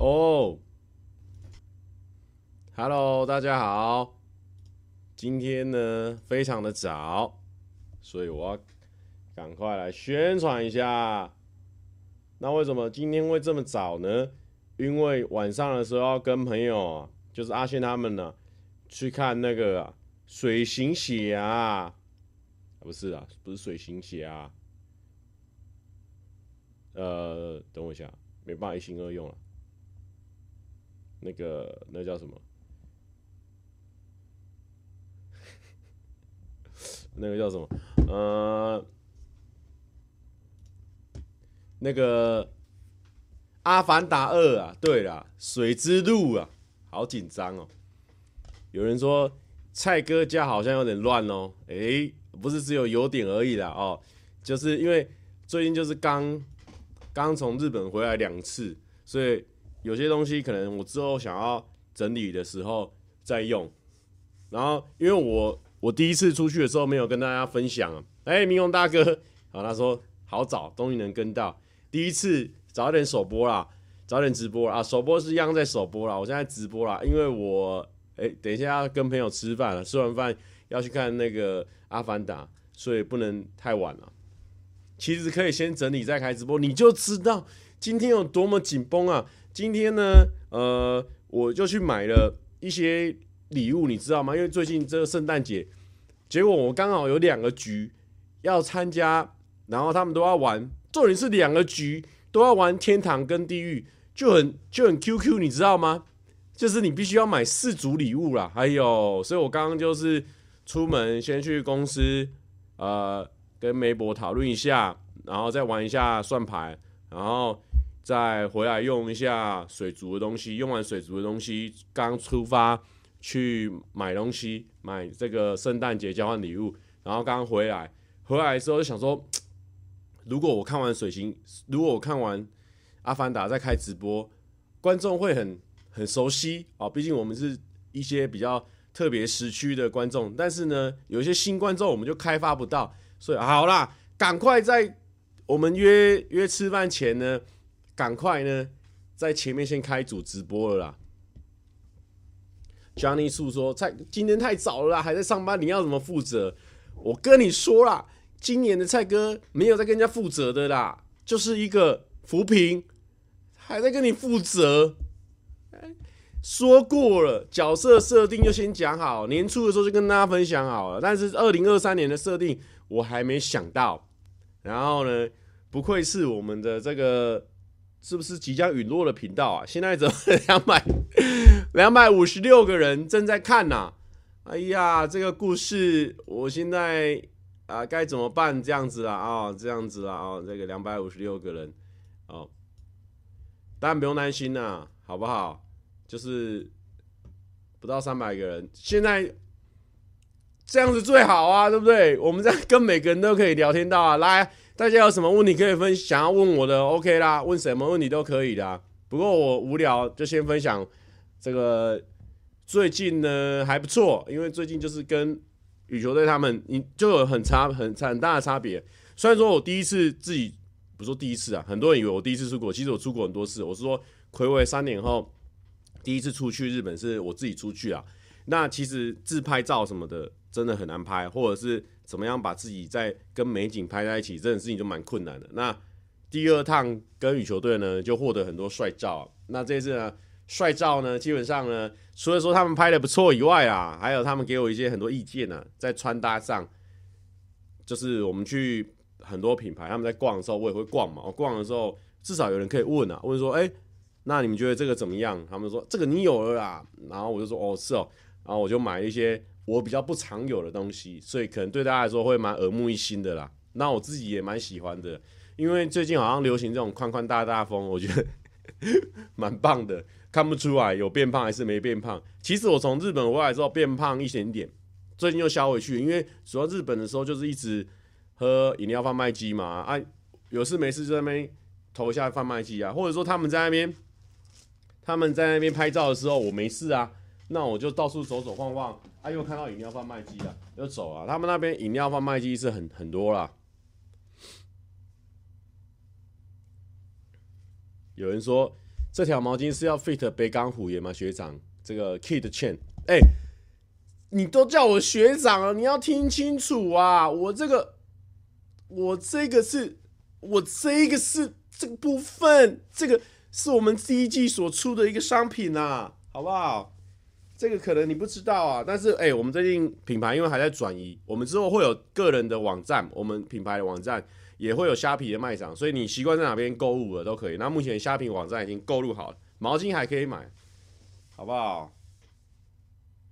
哦，Hello，大家好。今天呢，非常的早，所以我要赶快来宣传一下。那为什么今天会这么早呢？因为晚上的时候要跟朋友，就是阿轩他们呢，去看那个水行侠啊，不是啊，不是水行侠啊。呃，等我一下，没办法一心二用了。那个，那叫什么？那个叫什么？呃，那个《阿凡达二》啊，对啦，《水之路》啊，好紧张哦。有人说蔡哥家好像有点乱哦，诶、欸，不是只有有点而已啦哦，就是因为最近就是刚刚从日本回来两次，所以有些东西可能我之后想要整理的时候再用。然后因为我。我第一次出去的时候没有跟大家分享啊，哎，明宏大哥，好，他说好早，终于能跟到，第一次早点首播啦，早点直播啊，首播是一样在首播啦，我现在直播啦，因为我哎，等一下要跟朋友吃饭了，吃完饭要去看那个阿凡达，所以不能太晚了。其实可以先整理再开直播，你就知道今天有多么紧绷啊。今天呢，呃，我就去买了一些。礼物你知道吗？因为最近这个圣诞节，结果我刚好有两个局要参加，然后他们都要玩，重点是两个局都要玩天堂跟地狱，就很就很 QQ，你知道吗？就是你必须要买四组礼物啦。还有，所以我刚刚就是出门先去公司，呃，跟梅博讨论一下，然后再玩一下算牌，然后再回来用一下水族的东西，用完水族的东西，刚出发。去买东西，买这个圣诞节交换礼物，然后刚回来，回来的时候就想说，如果我看完水星，如果我看完阿凡达在开直播，观众会很很熟悉啊，毕竟我们是一些比较特别时区的观众，但是呢，有一些新观众我们就开发不到，所以好啦，赶快在我们约约吃饭前呢，赶快呢在前面先开组直播了啦。Johnny 诉说：“蔡今天太早了啦，还在上班，你要怎么负责？我跟你说啦，今年的蔡哥没有在跟人家负责的啦，就是一个扶贫，还在跟你负责。说过了，角色设定就先讲好，年初的时候就跟大家分享好了。但是二零二三年的设定我还没想到。然后呢，不愧是我们的这个。”是不是即将陨落的频道啊？现在怎么两百 两百五十六个人正在看呐、啊？哎呀，这个故事我现在啊该怎么办？这样子啊啊，这样子啦啊，这个两百五十六个人哦，当然不用担心呐，好不好？就是不到三百个人，现在这样子最好啊，对不对？我们这样跟每个人都可以聊天到啊，来。大家有什么问题可以分，想要问我的，OK 啦，问什么问题都可以的。不过我无聊就先分享这个，最近呢还不错，因为最近就是跟羽球队他们，你就有很差很很大的差别。虽然说我第一次自己不说第一次啊，很多人以为我第一次出国，其实我出国很多次。我是说睽违三年后第一次出去日本是我自己出去啊。那其实自拍照什么的真的很难拍，或者是。怎么样把自己在跟美景拍在一起，这种事情就蛮困难的。那第二趟跟羽球队呢，就获得很多帅照。那这次呢，帅照呢，基本上呢，除了说他们拍的不错以外啊，还有他们给我一些很多意见呢、啊，在穿搭上，就是我们去很多品牌，他们在逛的时候，我也会逛嘛。我逛的时候，至少有人可以问啊，问说，哎，那你们觉得这个怎么样？他们说这个你有了啊，然后我就说，哦，是哦，然后我就买一些。我比较不常有的东西，所以可能对大家来说会蛮耳目一新的啦。那我自己也蛮喜欢的，因为最近好像流行这种宽宽大大风，我觉得蛮棒的。看不出来有变胖还是没变胖。其实我从日本回来之后变胖一点点，最近又消回去，因为主要日本的时候就是一直喝饮料贩卖机嘛，啊，有事没事就在那边投一下贩卖机啊，或者说他们在那边 他们在那边拍照的时候，我没事啊。那我就到处走走晃晃，啊，又看到饮料贩卖机了，又走啊。他们那边饮料贩卖机是很很多啦。有人说这条毛巾是要 fit 北港虎爷吗？学长，这个 Kid Chain，哎、你都叫我学长了，你要听清楚啊！我这个，我这个是，我这个是这个部分，这个是我们第一季所出的一个商品啊，好不好？这个可能你不知道啊，但是哎、我们最近品牌因为还在转移，我们之后会有个人的网站，我们品牌的网站。也会有虾皮的卖场，所以你习惯在哪边购物了都可以。那目前虾皮网站已经购入好了，毛巾还可以买，好不好？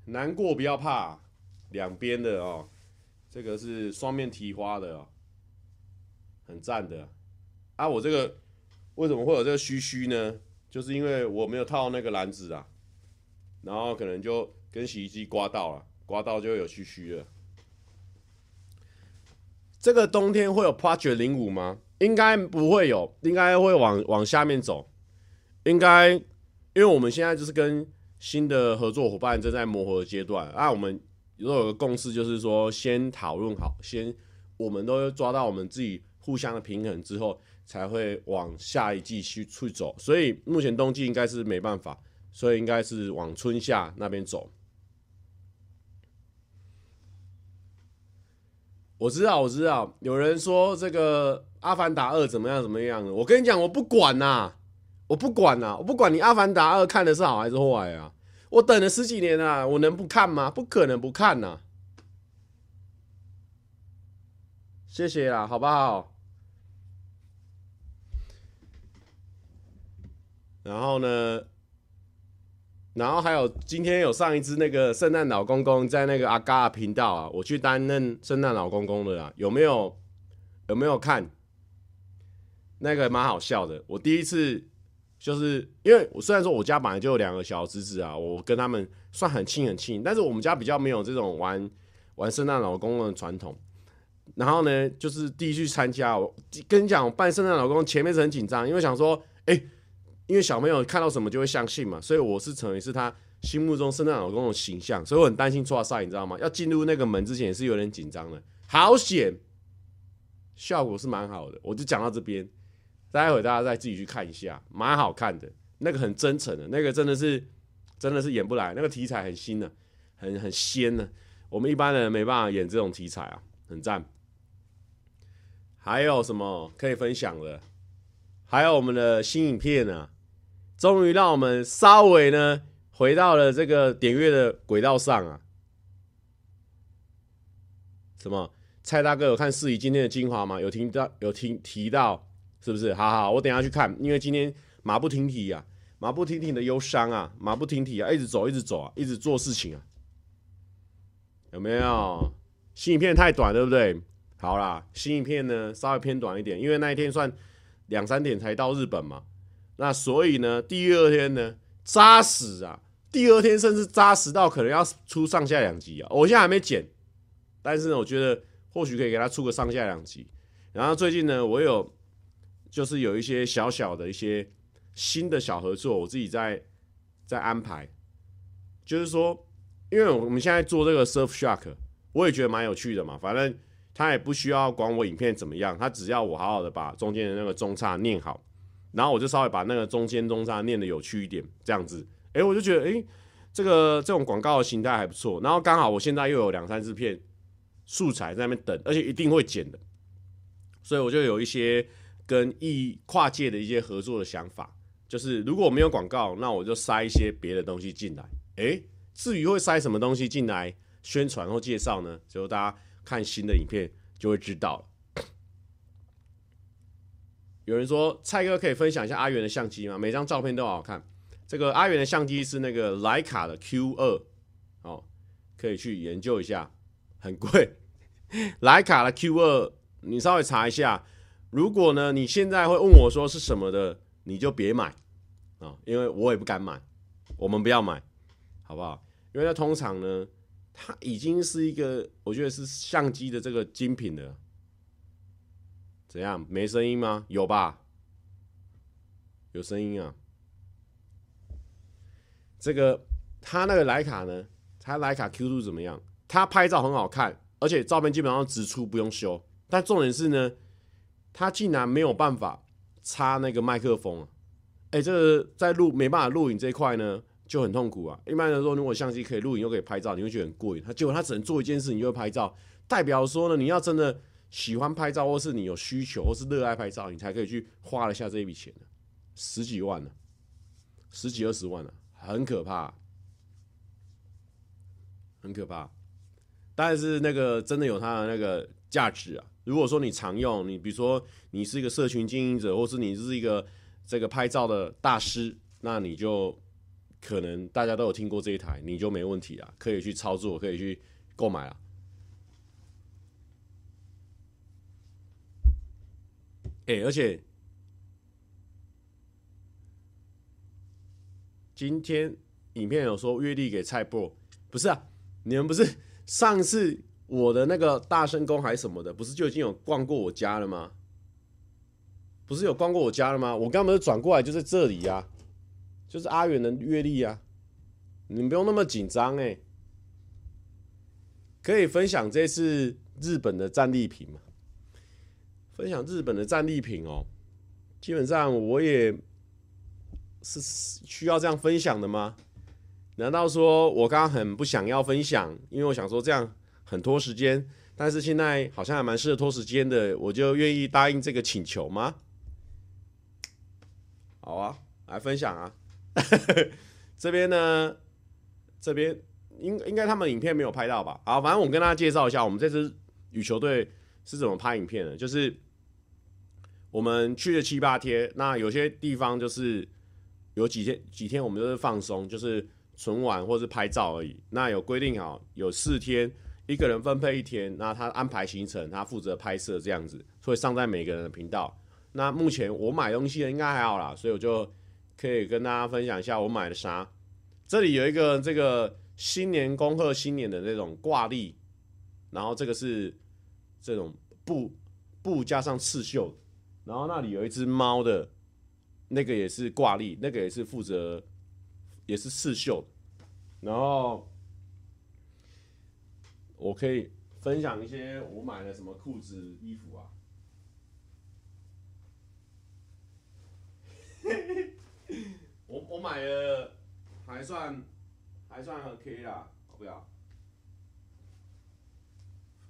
难过不要怕，两边的哦，这个是双面提花的哦，很赞的。啊，我这个为什么会有这个须须呢？就是因为我没有套那个篮子啊，然后可能就跟洗衣机刮到了，刮到就有嘘嘘了。这个冬天会有 Project 零五吗？应该不会有，应该会往往下面走。应该，因为我们现在就是跟新的合作伙伴正在磨合的阶段啊。我们如果有个共识，就是说先讨论好，先我们都抓到我们自己互相的平衡之后，才会往下一季去去走。所以目前冬季应该是没办法，所以应该是往春夏那边走。我知道，我知道，有人说这个《阿凡达二》怎么样怎么样。我跟你讲，我不管呐、我不管呐、我不管你《阿凡达二》看的是好还是坏啊！我等了十几年了，我能不看吗？不可能不看呐、啊！谢谢啦，好不好？然后呢？然后还有今天有上一支那个圣诞老公公在那个阿嘎频道啊，我去担任圣诞老公公的啦，有没有？有没有看？那个蛮好笑的。我第一次就是因为我虽然说我家本来就有两个小侄子啊，我跟他们算很亲很亲，但是我们家比较没有这种玩玩圣诞老公公的传统。然后呢，就是第一次参加，我跟你讲，我扮圣诞老公公前面是很紧张，因为想说，哎。因为小朋友看到什么就会相信嘛，所以我是成为是他心目中圣诞老公公的形象，所以我很担心错赛，你知道吗？要进入那个门之前也是有点紧张的，好险，效果是蛮好的。我就讲到这边，待会大家再自己去看一下，蛮好看的，那个很真诚的，那个真的是真的是演不来，那个题材很新的、很很鲜的、我们一般人没办法演这种题材啊，很赞。还有什么可以分享的？还有我们的新影片呢、终于让我们稍微呢回到了这个点阅的轨道上啊！什么？蔡大哥有看四姨今天的精华吗？有听到？有听提到？是不是？好好，我等下去看，因为今天马不停蹄啊，马不停蹄的忧伤啊，马不停蹄啊，一直走，一直走啊，一直做事情啊，有没有？新影片太短，对不对？好啦，新影片呢稍微偏短一点，因为那一天算两三点才到日本嘛。那所以呢，第二天呢，扎实啊！第二天甚至扎实到可能要出上下两集啊！我现在还没剪，但是呢，我觉得或许可以给他出个上下两集。然后最近呢，我有就是有一些小小的一些新的小合作，我自己在在安排。就是说，因为我们现在做这个 Surfshark，我也觉得蛮有趣的嘛。反正他也不需要管我影片怎么样，他只要我好好的把中间的那个中差念好。然后我就稍微把那个中间中山念得有趣一点，这样子，哎，我就觉得，哎，这个这种广告的形态还不错。然后刚好我现在又有两三支片素材在那边等，而且一定会剪的，所以我就有一些跟异跨界的一些合作的想法。就是如果我没有广告，那我就塞一些别的东西进来。哎，至于会塞什么东西进来宣传或介绍呢？就大家看新的影片就会知道了。有人说蔡哥可以分享一下阿元的相机吗？每张照片都好看。这个阿元的相机是那个徕卡的 Q 二，哦，可以去研究一下，很贵。徕卡的 Q 二，你稍微查一下。如果呢，你现在会问我说是什么的，你就别买啊，因为我也不敢买。我们不要买，好不好？因为它通常呢，它已经是一个，我觉得是相机的这个精品了。怎样？没声音吗？有吧？有声音啊！这个他那个徠卡呢？他徠卡 Q 度怎么样？他拍照很好看，而且照片基本上直出，不用修。但重点是呢，他竟然没有办法插那个麦克风啊！哎、这个在录没办法录影这一块呢，就很痛苦啊。一般来说，如果相机可以录影又可以拍照，你会觉得很过瘾。他结果他只能做一件事，你就会拍照，代表说呢，你要真的喜欢拍照，或是你有需求，或是热爱拍照，你才可以去花了下这一笔钱，十几万呢，十几二十万呢，很可怕，很可怕。但是那个真的有它的那个价值啊！如果说你常用，你比如说你是一个社群经营者，或是你是一个这个拍照的大师，那你就可能大家都有听过这一台，你就没问题啊，可以去操作，可以去购买啊。哎，而且今天影片有说月历给蔡博不是啊？你们不是？上次我的那个大圣公还是什么的，不是就已经有逛过我家了吗？不是有逛过我家了吗？我刚不是转过来就在这里呀、啊，就是阿远的月历啊，你们不用那么紧张哎，可以分享这次日本的战利品吗？分享日本的战利品哦，基本上我也是需要这样分享的吗？难道说我刚刚很不想要分享，因为我想说这样很拖时间，但是现在好像还蛮适合拖时间的，我就愿意答应这个请求吗？好啊，来分享啊！这边呢，这边应应该他们影片没有拍到吧？好，反正我跟大家介绍一下，我们这支羽球队是怎么拍影片的，就是我们去了七八天，那有些地方就是有几天几天我们都是放松，就是。纯玩或是拍照而已。那有规定好，有四天，一个人分配一天。那他安排行程，他负责拍摄这样子，所以上在每个人的频道。那目前我买东西的应该还好啦，所以我就可以跟大家分享一下我买的啥。这里有一个这个新年恭贺新年的那种挂历，然后这个是这种布布加上刺绣，然后那里有一只猫的，那个也是挂历，那个也是负责。也是刺绣，然后我可以分享一些我买的什么裤子、衣服啊。我我买的还算还算 OK 啦，好不要？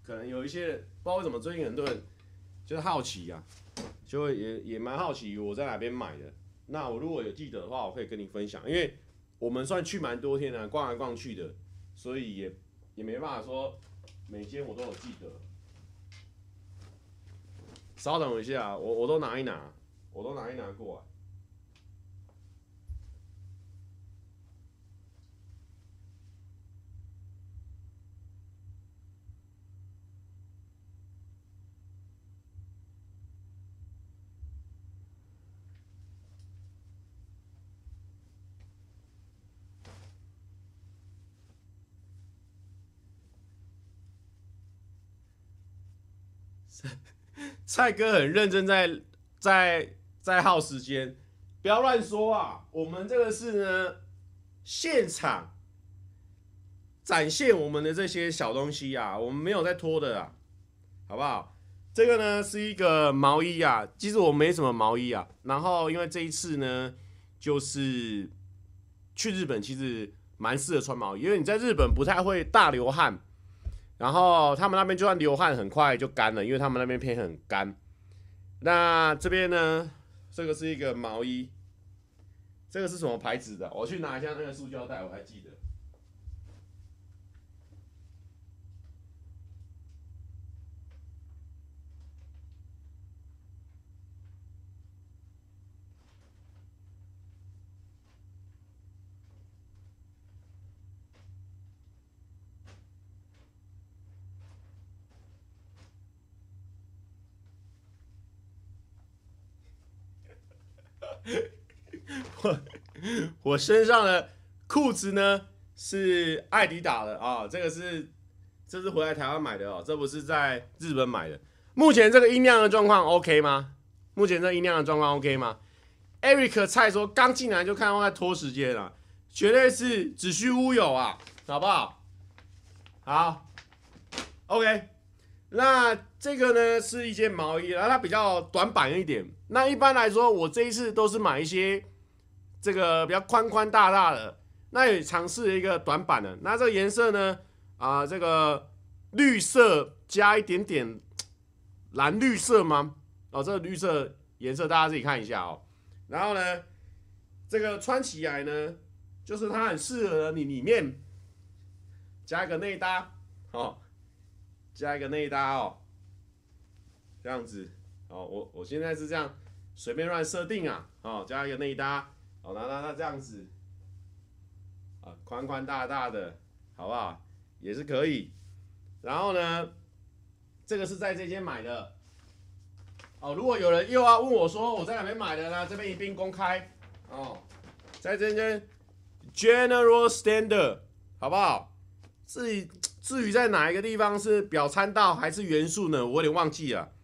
可能有一些不知道为什么最近很多人就是好奇啊，就也也蛮好奇我在哪边买的。那我如果有记得的话，我可以跟你分享，因为。我们算去蛮多天的，逛来逛去的，所以也也没办法说每间我都有记得。稍等一下，我我都拿一拿，我都拿一拿过来。蔡哥很认真在在在耗时间，不要乱说啊！我们这个是呢，现场展现我们的这些小东西啊，我们没有在拖的啊，好不好？这个呢是一个毛衣啊，其实我没什么毛衣啊，然后因为这一次呢，就是去日本，其实蛮适合穿毛衣，因为你在日本不太会大流汗。然后他们那边就算流汗，很快就干了，因为他们那边偏很干。那这边呢，这个是一个毛衣，这个是什么牌子的？我去拿一下那个塑胶袋，我还记得。我身上的裤子呢是爱迪达的啊，这个是这是回来台湾买的哦，这不是在日本买的。目前这个音量的状况 OK 吗？目前这音量的状况 OK 吗？Eric 蔡说刚进来就看到在拖时间了，绝对是子虚乌有啊，好不好？好，OK。那这个呢是一件毛衣，然后它比较短版一点。那一般来说，我这一次都是买一些这个比较宽宽大大的，那也尝试一个短版的。那这个颜色呢，啊、呃，这个绿色加一点点蓝绿色吗？哦，这个绿色颜色大家自己看一下哦。然后呢，这个穿起来呢，就是它很适合你里面加一个内搭哦，加一个内搭哦，这样子哦。我我现在是这样随便乱设定啊，哦，加一个内搭。好，那那那这样子，啊，宽宽大大的，好不好？也是可以。然后呢，这个是在这间买的。哦，如果有人又要问我说我在哪边买的呢？这边一并公开。哦，在这间 General Standard，好不好？至于至于在哪一个地方是表参道还是元素呢？我有点忘记了。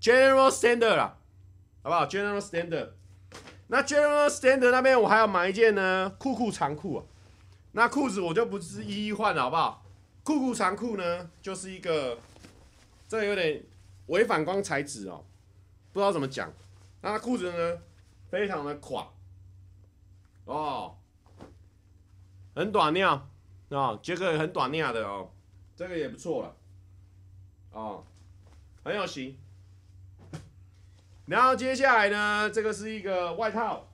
General Standard 啦，好不好？General Standard。那 General Standard 那边我还要买一件呢，酷酷长裤啊。那裤子我就不是一一换了，好不好？酷酷长裤呢，就是一个，这有点微反光材质哦，不知道怎么讲。那裤子呢，非常的垮，哦，很短尿啊，哦，这个很短尿的哦，这个也不错了，哦，很有型。然后接下来呢，这个是一个外套。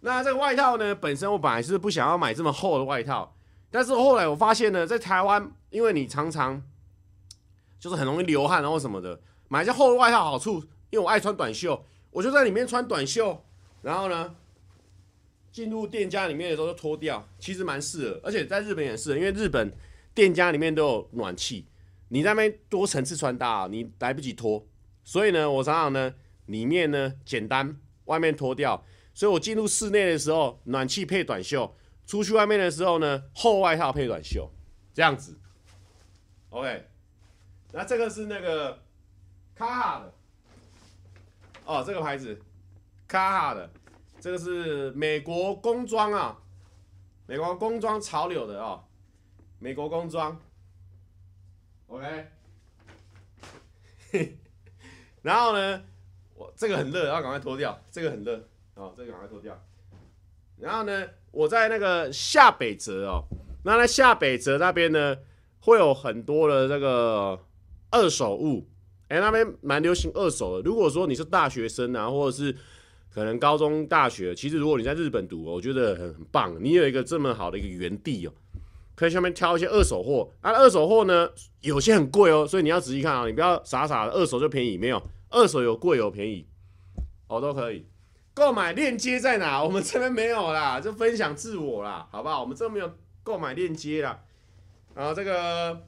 那这个外套呢，本身我本来是不想要买这么厚的外套，但是后来我发现呢，在台湾，因为你常常就是很容易流汗然后什么的，买一件厚的外套好处，因为我爱穿短袖，我就在里面穿短袖，然后呢，进入店家里面的时候就脱掉，其实蛮适合，而且在日本也是，因为日本店家里面都有暖气，你在那边多层次穿搭，你来不及脱，所以呢，我常常呢。里面呢简单，外面脱掉，所以我进入室内的时候，暖气配短袖；出去外面的时候呢，厚外套配短袖，这样子。OK，那这个是那个卡哈的，哦，这个牌子。卡哈的，这个是美国工装啊，美国工装潮流的哦，美国工装。OK，然后呢？这个很热，要赶快脱掉。这个很热哦，这个赶快脱掉。然后呢，我在那个下北泽哦，那在下北泽那边呢，会有很多的这个二手物。哎，那边蛮流行二手的。如果说你是大学生啊，或者是可能高中、大学，其实如果你在日本读，我觉得很很棒。你有一个这么好的一个园地哦，可以下面挑一些二手货。啊，二手货呢，有些很贵哦，所以你要仔细看啊，你不要傻傻的二手就便宜，没有。二手有贵有便宜，哦，都可以。购买链接在哪？我们这边没有啦，就分享自我啦，好不好？我们这边没有购买链接啦。然后这个，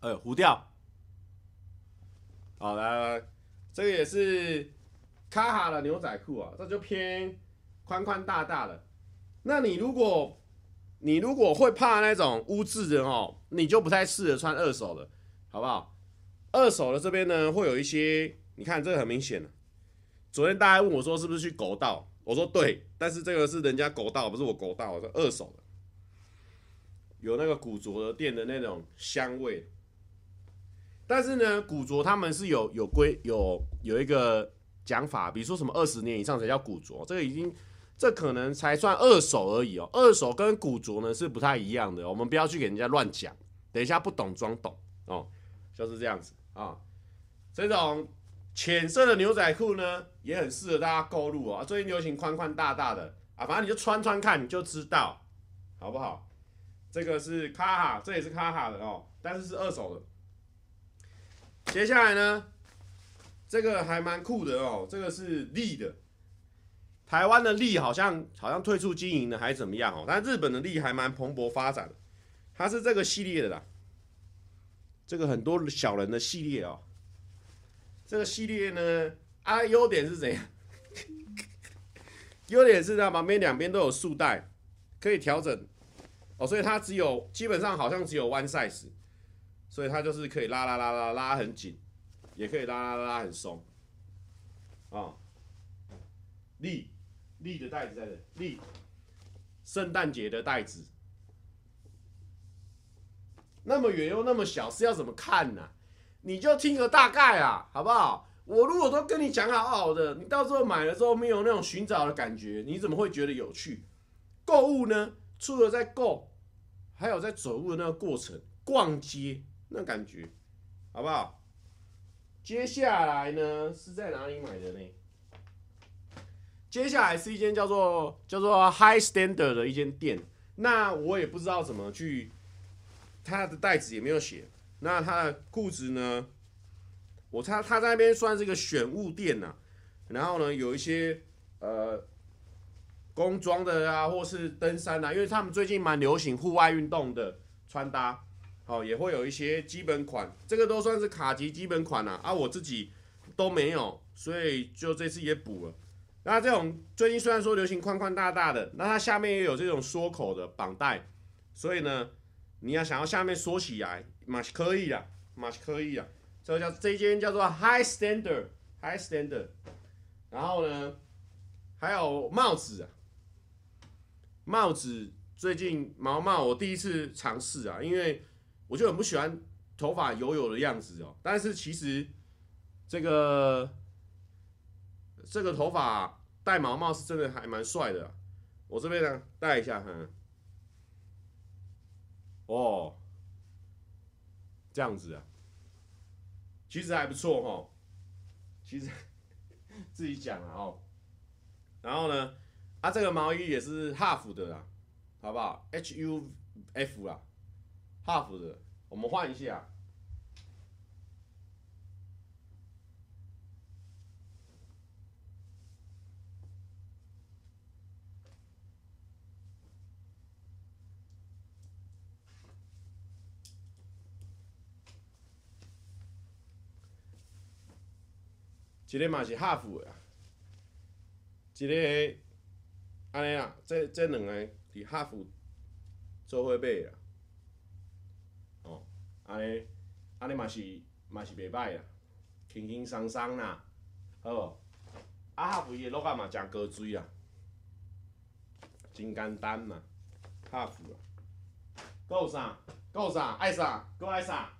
呃，糊掉，好来来来，这个也是卡哈的牛仔裤啊，这就偏宽宽大大的。那你如果你如果会怕那种污渍的哦，你就不太适合穿二手的，好不好？二手的这边呢，会有一些，你看这个很明显。昨天大家问我说是不是去狗道，我说对，但是这个是人家狗道，不是我狗道，我说二手的，有那个古着的店的那种香味。但是呢，古着他们是有有规有有一个讲法，比如说什么二十年以上才叫古着，这个已经这可能才算二手而已哦。二手跟古着呢是不太一样的，我们不要去给人家乱讲，等一下不懂装懂哦，就是这样子。啊，这种浅色的牛仔裤呢，也很适合大家购入啊。最近流行宽宽大大的啊，反正你就穿穿看，你就知道，好不好？这个是卡哈，这也是卡哈的哦，但是是二手的。接下来呢，这个还蛮酷的哦，这个是利的，台湾的利好像好像退出经营了还是怎么样哦，但日本的利还蛮蓬勃发展的，它是这个系列的啦。这个很多小人的系列哦，这个系列呢，啊，优点是怎样？优点是它旁边两边都有束带，可以调整哦，所以它只有基本上好像只有 one size，所以它就是可以拉拉拉拉拉很紧，也可以拉拉拉拉很松，啊、哦，利利的袋子在这里，利，圣诞节的袋子。那么远又那么小，是要怎么看呢、你就听个大概啊，好不好？我如果都跟你讲好好的，你到时候买了之后没有那种寻找的感觉，你怎么会觉得有趣？购物呢，除了在购，还有在走路的那个过程，逛街那感觉，好不好？接下来呢，是在哪里买的呢？接下来是一间叫做叫做 High Standard 的一间店，那我也不知道怎么去，它的袋子也没有写。那它的裤子呢？我猜他在那边算是一个选物店呐、啊，然后呢，有一些呃工装的啊，或是登山啊，因为他们最近蛮流行户外运动的穿搭，好、也会有一些基本款，这个都算是卡其基本款啊，啊，我自己都没有，所以就这次也补了。那这种最近虽然说流行宽宽大大的，那它下面也有这种缩口的绑带，所以呢，你要想要下面缩起来，嘛是可以的，嘛是可以的。这叫这间叫做 High Standard，High Standard。然后呢，还有帽子啊，帽子最近毛帽我第一次尝试啊，因为我就很不喜欢头发油油的样子哦。但是其实这个这个头发戴毛帽是真的还蛮帅的。我这边呢戴一下，哈，哦，这样子啊。其实还不错哈，其实自己讲了哦。然后呢，啊，这个毛衣也是 half 的啦，好不好？H U F 啦，half 的，我们换一下。一个嘛是 HUF 的，这个安尼啊，这这两个伫哈佛做伙买的，哦，安尼安尼嘛是嘛是袂歹啦，轻轻松松啦，好无？啊哈佛伊的 logo 嘛真高水啊，真简单嘛哈佛啊，够啥？够啥？爱啥？够爱啥？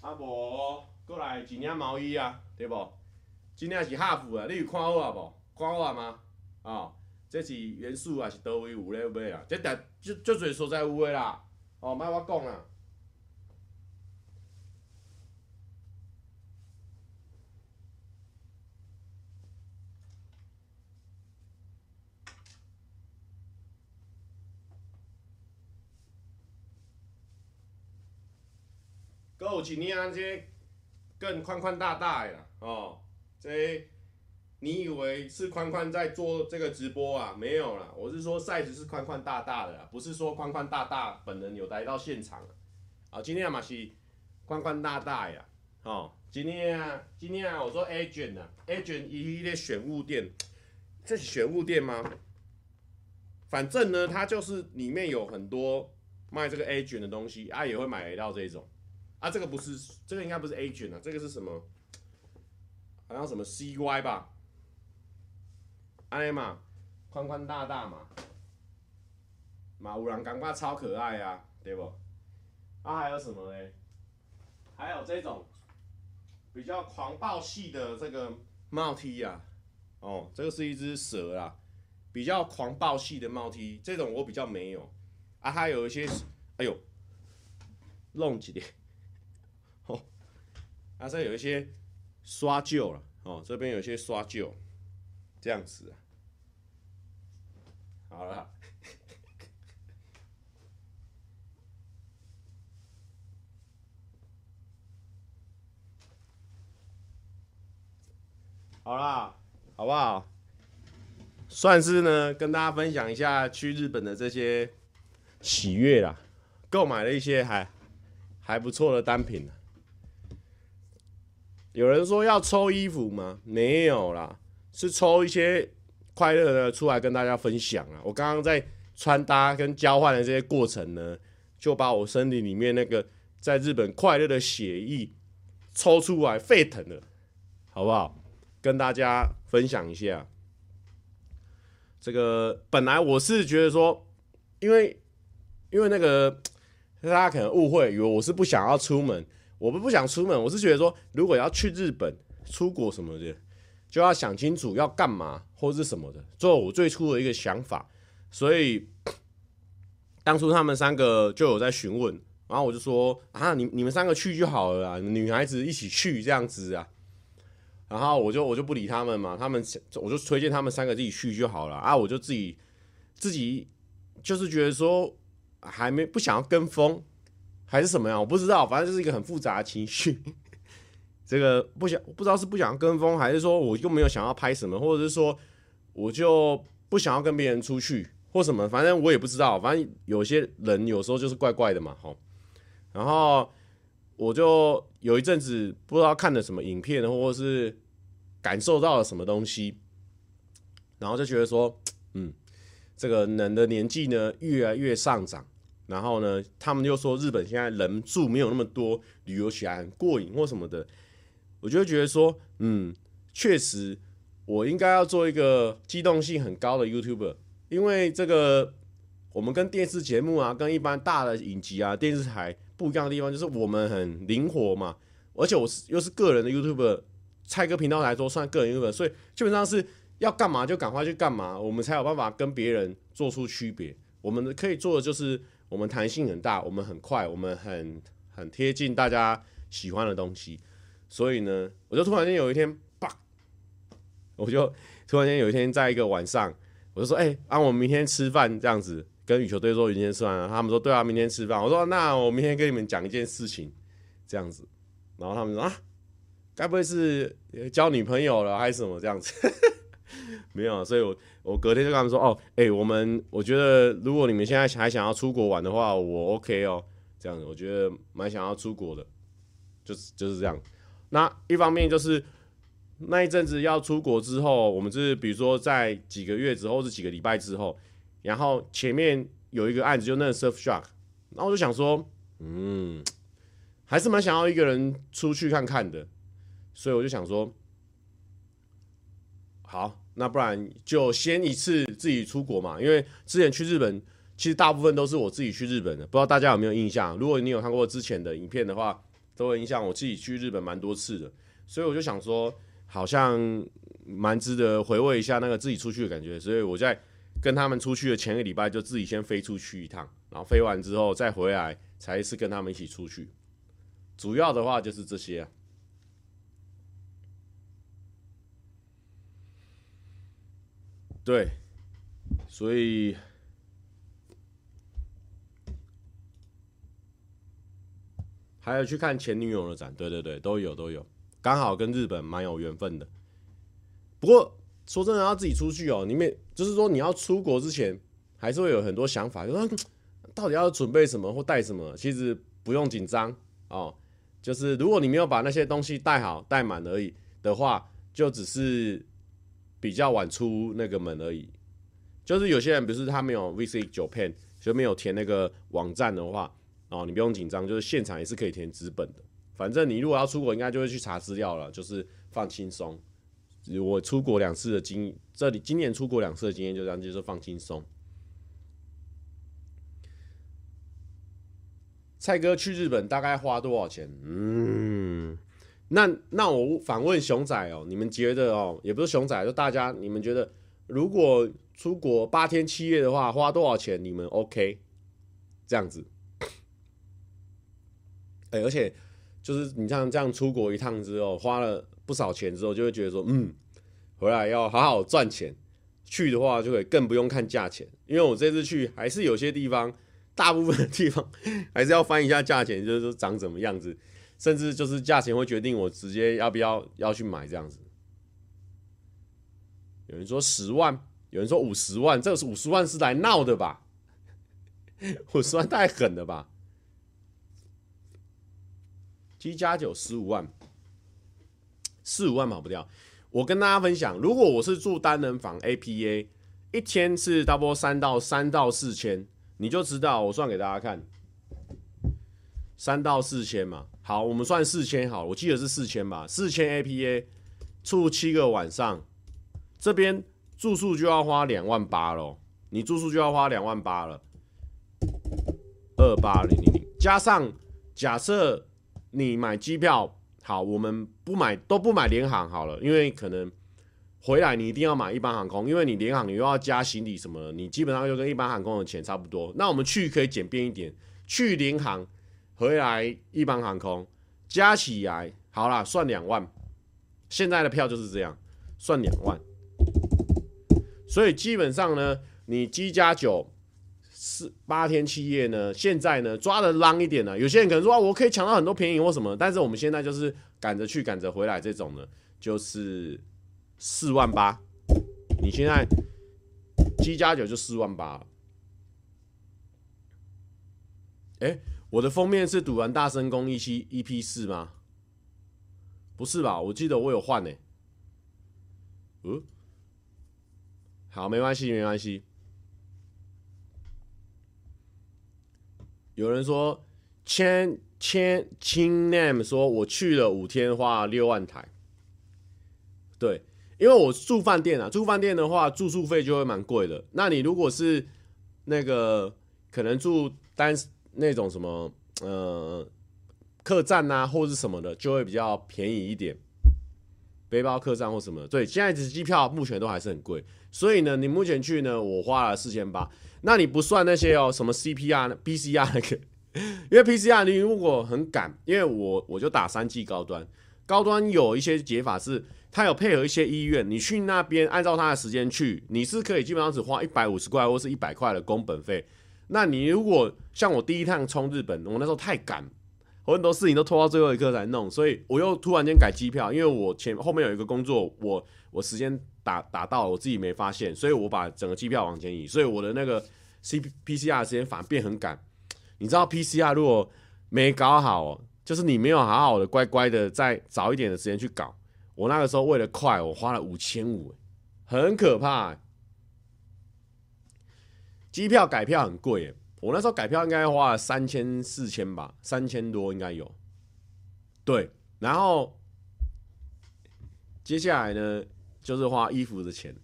啊无，过来一领毛衣啊！对不？今天是哈佛啊，你有看好啊无？看好啊吗？哦，这是元素啊，是倒位有咧买啊？这台足足侪所在有诶啦。哦，莫我讲啦。阁有一领这更宽宽大大诶啦。哦，这你以为是宽宽在做这个直播啊？没有啦，我是说 size 是宽宽大大的啦，不是说宽宽大大本人有来到现场啊。今天嘛是宽宽大大呀。哦，今天啊，今天啊，我说 agent 啊，agent 一列选物店，这是选物店吗？反正呢，它就是里面有很多卖这个 agent 的东西啊，也会买得到这种。啊，这个不是，这个应该不是 agent 啊，这个是什么？好像什么 CY 吧，安尼嘛，宽宽大大嘛，嘛有人感觉超可爱啊，对不？啊，还有什么嘞？还有这种比较狂暴系的这个帽 T 啊，哦，这个是一只蛇啊，比较狂暴系的帽 T，这种我比较没有。啊，还有一些，哎呦，弄几点？啊，这有一些。刷旧了哦，这边有些刷旧，这样子啊，好了，好啦，好不好？算是呢，跟大家分享一下去日本的这些喜悦啦，购买了一些还还不错的单品。有人说要抽衣服吗？没有啦，是抽一些快乐的出来跟大家分享啊。我刚刚在穿搭跟交换的这些过程呢，就把我身体里面那个在日本快乐的血液抽出来沸腾了，好不好？跟大家分享一下。这个本来我是觉得说，因为因为那个 大家可能误会，以为我是不想要出门。我们不想出门，我是觉得说，如果要去日本，出国什么的，就要想清楚要干嘛或是什么的，做我最初的一个想法。所以 当初他们三个就有在询问，然后我就说啊，你你们三个去就好了啦，女孩子一起去这样子啊。然后我就我就不理他们嘛，他们我就推荐他们三个自己去就好了啊，我就自己自己就是觉得说还没不想要跟风还是什么呀，我不知道，反正就是一个很复杂的情绪。这个不想不知道是不想跟风，还是说我又没有想要拍什么，或者是说我就不想要跟别人出去或什么，反正我也不知道。反正有些人有时候就是怪怪的嘛，吼。然后。我就有一阵子不知道看了什么影片，或者是感受到了什么东西，然后就觉得说，嗯，这个人的年纪呢越来越上涨，然后呢，他们又说日本现在人住没有那么多，旅游起来很过瘾或什么的，我就觉得说，嗯，确实我应该要做一个机动性很高的 YouTuber，因为这个我们跟电视节目啊，跟一般大的影集啊，电视台。不一样的地方就是我们很灵活嘛，而且我是又是个人的 YouTuber，蔡哥频道来说算个人 YouTuber，所以基本上是要干嘛就赶快去干嘛，我们才有办法跟别人做出区别。我们可以做的就是我们弹性很大，我们很快，我们很很贴近大家喜欢的东西。所以呢，我就突然间有一天，啪，我就突然间有一天在一个晚上，我就说，哎、欸，啊，我明天吃饭这样子。跟羽球队说明天吃饭，他们说对啊，明天吃饭。我说那我明天跟你们讲一件事情，这样子。然后他们说啊，该不会是交女朋友了还是什么这样子？没有，所以我我隔天就跟他们说哦，哎、我们我觉得如果你们现在还想要出国玩的话，我 OK 哦，这样子，我觉得蛮想要出国的，就是就是这样。那一方面就是那一阵子要出国之后，我们就是比如说在几个月之后，是几个礼拜之后。然后前面有一个案子，就那个 Surfshark，然后我就想说，嗯，还是蛮想要一个人出去看看的，所以我就想说，好，那不然就先一次自己出国嘛，因为之前去日本，其实大部分都是我自己去日本的，不知道大家有没有印象？如果你有看过之前的影片的话，都会印象我自己去日本蛮多次的，所以我就想说，好像蛮值得回味一下那个自己出去的感觉，所以我在。跟他们出去的前个礼拜，就自己先飞出去一趟，然后飞完之后再回来，才是跟他们一起出去。主要的话就是这些。对，所以还有去看前女友的展，对对对，都有都有，刚好跟日本蛮有缘分的。不过。说真的，要自己出去哦。你们就是说，你要出国之前，还是会有很多想法，就说到底要准备什么或带什么。其实不用紧张哦，就是如果你没有把那些东西带好、带满而已的话，就只是比较晚出那个门而已。就是有些人，比如说他没有 Visit Japan，就没有填那个网站的话，哦，你不用紧张，就是现场也是可以填纸本的。反正你如果要出国，应该就会去查资料了，就是放轻松。我出国两次的经，这里今年出国两次的经验就这样，就是放轻松。蔡哥去日本大概花多少钱？嗯，那那我反问熊仔哦，你们觉得哦，也不是熊仔，就大家你们觉得，如果出国八天七夜的话，花多少钱？你们 OK？这样子。哎、而且就是你像这样出国一趟之后，花了。不少钱之后，就会觉得说，嗯，回来要好好赚钱。去的话，就会更不用看价钱，因为我这次去还是有些地方，大部分的地方 还是要翻一下价钱，就是说长怎么样子，甚至就是价钱会决定我直接要不要要去买这样子。有人说十万，有人说五十万，这个五十万是来闹的吧？五十万太狠了吧？七加九十五万。四五万跑不掉。我跟大家分享，如果我是住单人房 APA，一天是差不多三到三到四千，你就知道。我算给大家看，三到四千嘛。好，我们算四千好，我记得是四千吧。四千 APA 住七个晚上，这边住宿就要花两万八咯。你住宿就要花两万八了，二八零零零加上假设你买机票。好，我们不买都不买联航好了，因为可能回来你一定要买一般航空，因为你联航你又要加行李什么的，你基本上就跟一般航空的钱差不多。那我们去可以简便一点，去联航回来一般航空加起来好啦，算两万。现在的票就是这样，算两万。所以基本上呢，你机加九四八天七夜呢，现在呢抓的浪一点呢，有些人可能说啊，我可以抢到很多便宜或什么，但是我们现在就是赶着去赶着回来这种呢，就是四万八。你现在机加九就四万八了。哎，我的封面是赌完大声公一期 EP 四吗？不是吧？我记得我有换呢。嗯。好，没关系，没关系。有人说，千千青 name 说，我去了五天，花了六万台。对，因为我住饭店啊，住饭店的话，住宿费就会蛮贵的。那你如果是那个可能住单那种什么呃客栈啊，或者是什么的，就会比较便宜一点。背包客栈或什么，对，现在的机票目前都还是很贵。所以呢，你目前去呢，我花了四千八。那你不算那些哦，什么 CPR、PCR 那个，因为 PCR 你如果很赶，因为我我就打三 G 高端，高端有一些解法是，它有配合一些医院，你去那边按照它的时间去，你是可以基本上只花一百五十块或是一百块的工本费。那你如果像我第一趟冲日本，我那时候太赶。我很多事情都拖到最后一刻才弄，所以我又突然间改机票，因为我前后面有一个工作，我我时间打打到，我自己没发现，所以我把整个机票往前移，所以我的那个 C P C R 时间反而变很赶。你知道 P C R 如果没搞好，就是你没有好好的乖乖的再早一点的时间去搞，我那个时候为了快，我花了五千五，很可怕。机票改票很贵。我那时候改票应该花了三千四千吧，三千多应该有。对，然后接下来呢，就是花衣服的钱。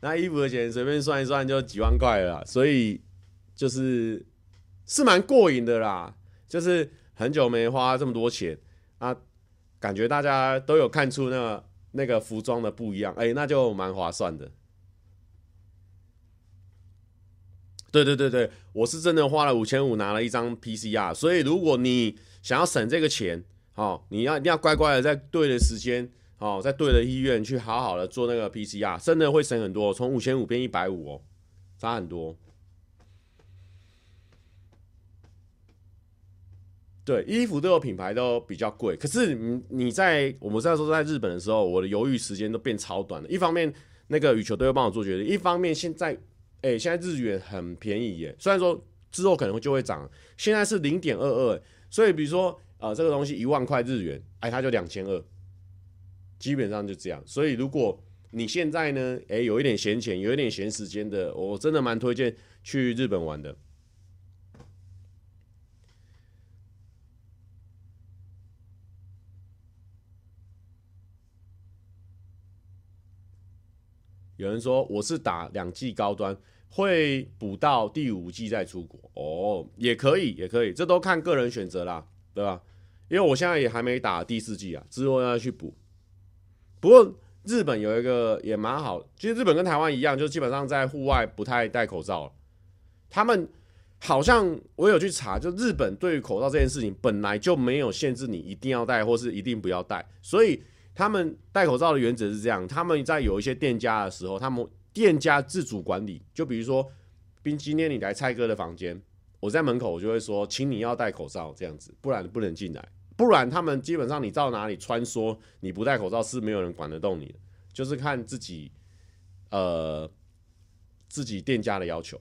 那衣服的钱随便算一算就几万块了啦，所以就是是蛮过瘾的啦。就是很久没花这么多钱啊，感觉大家都有看出那个那个服装的不一样，哎，那就蛮划算的。对对对对，我是真的花了五千五拿了一张 PCR，所以如果你想要省这个钱，哦，你要一定要乖乖的在对的时间，哦，在对的医院去好好的做那个 PCR，真的会省很多，从五千五变一百五哦，差很多。对，衣服都有品牌都比较贵，可是你你在我们在说在日本的时候，我的犹豫时间都变超短了。一方面那个羽球队会帮我做决定，一方面现在。哎、现在日元很便宜耶，虽然说之后可能就会涨，现在是零点二二，所以比如说呃这个东西一万块日元，哎，它就两千二，基本上就这样。所以如果你现在呢，哎、有一点闲钱，有一点闲时间的，我真的蛮推荐去日本玩的。有人说我是打两季高端。会补到第五季再出国哦，也可以，也可以，这都看个人选择啦，对吧？因为我现在也还没打第四季啊，之后要去补。不过日本有一个也蛮好，其实日本跟台湾一样，就基本上在户外不太戴口罩。他们好像我有去查，就日本对于口罩这件事情本来就没有限制你一定要戴或是一定不要戴，所以他们戴口罩的原则是这样：他们在有一些店家的时候，他们。店家自主管理，就比如说，冰今天你来蔡哥的房间，我在门口，我就会说，请你要戴口罩，这样子，不然不能进来。不然他们基本上你到哪里穿梭，你不戴口罩是没有人管得动你的，就是看自己，呃，自己店家的要求。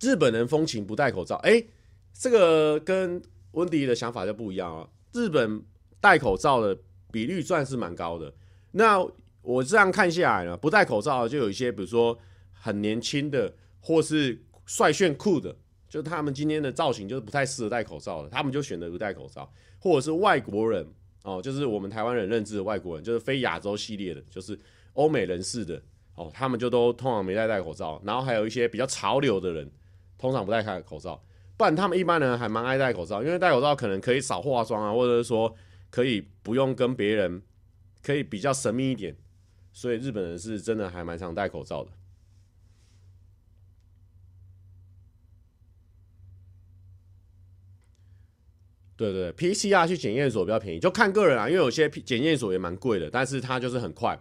日本人风情不戴口罩，哎、欸，这个跟温迪的想法就不一样啊。日本戴口罩的比率算是蛮高的，那。我这样看下来呢，不戴口罩就有一些，比如说很年轻的，或是帅炫酷的，就他们今天的造型就是不太适合戴口罩的，他们就选择不戴口罩，或者是外国人哦，就是我们台湾人认知的外国人，就是非亚洲系列的，就是欧美人士的哦，他们就都通常没戴戴口罩，然后还有一些比较潮流的人，通常不戴开口罩。不然他们一般人还蛮爱戴口罩，因为戴口罩可能可以少化妆啊，或者是说可以不用跟别人，可以比较神秘一点，所以日本人是真的还蛮常戴口罩的。对对，PCR 去检验所比较便宜，就看个人啊，因为有些检验所也蛮贵的，但是它就是很快。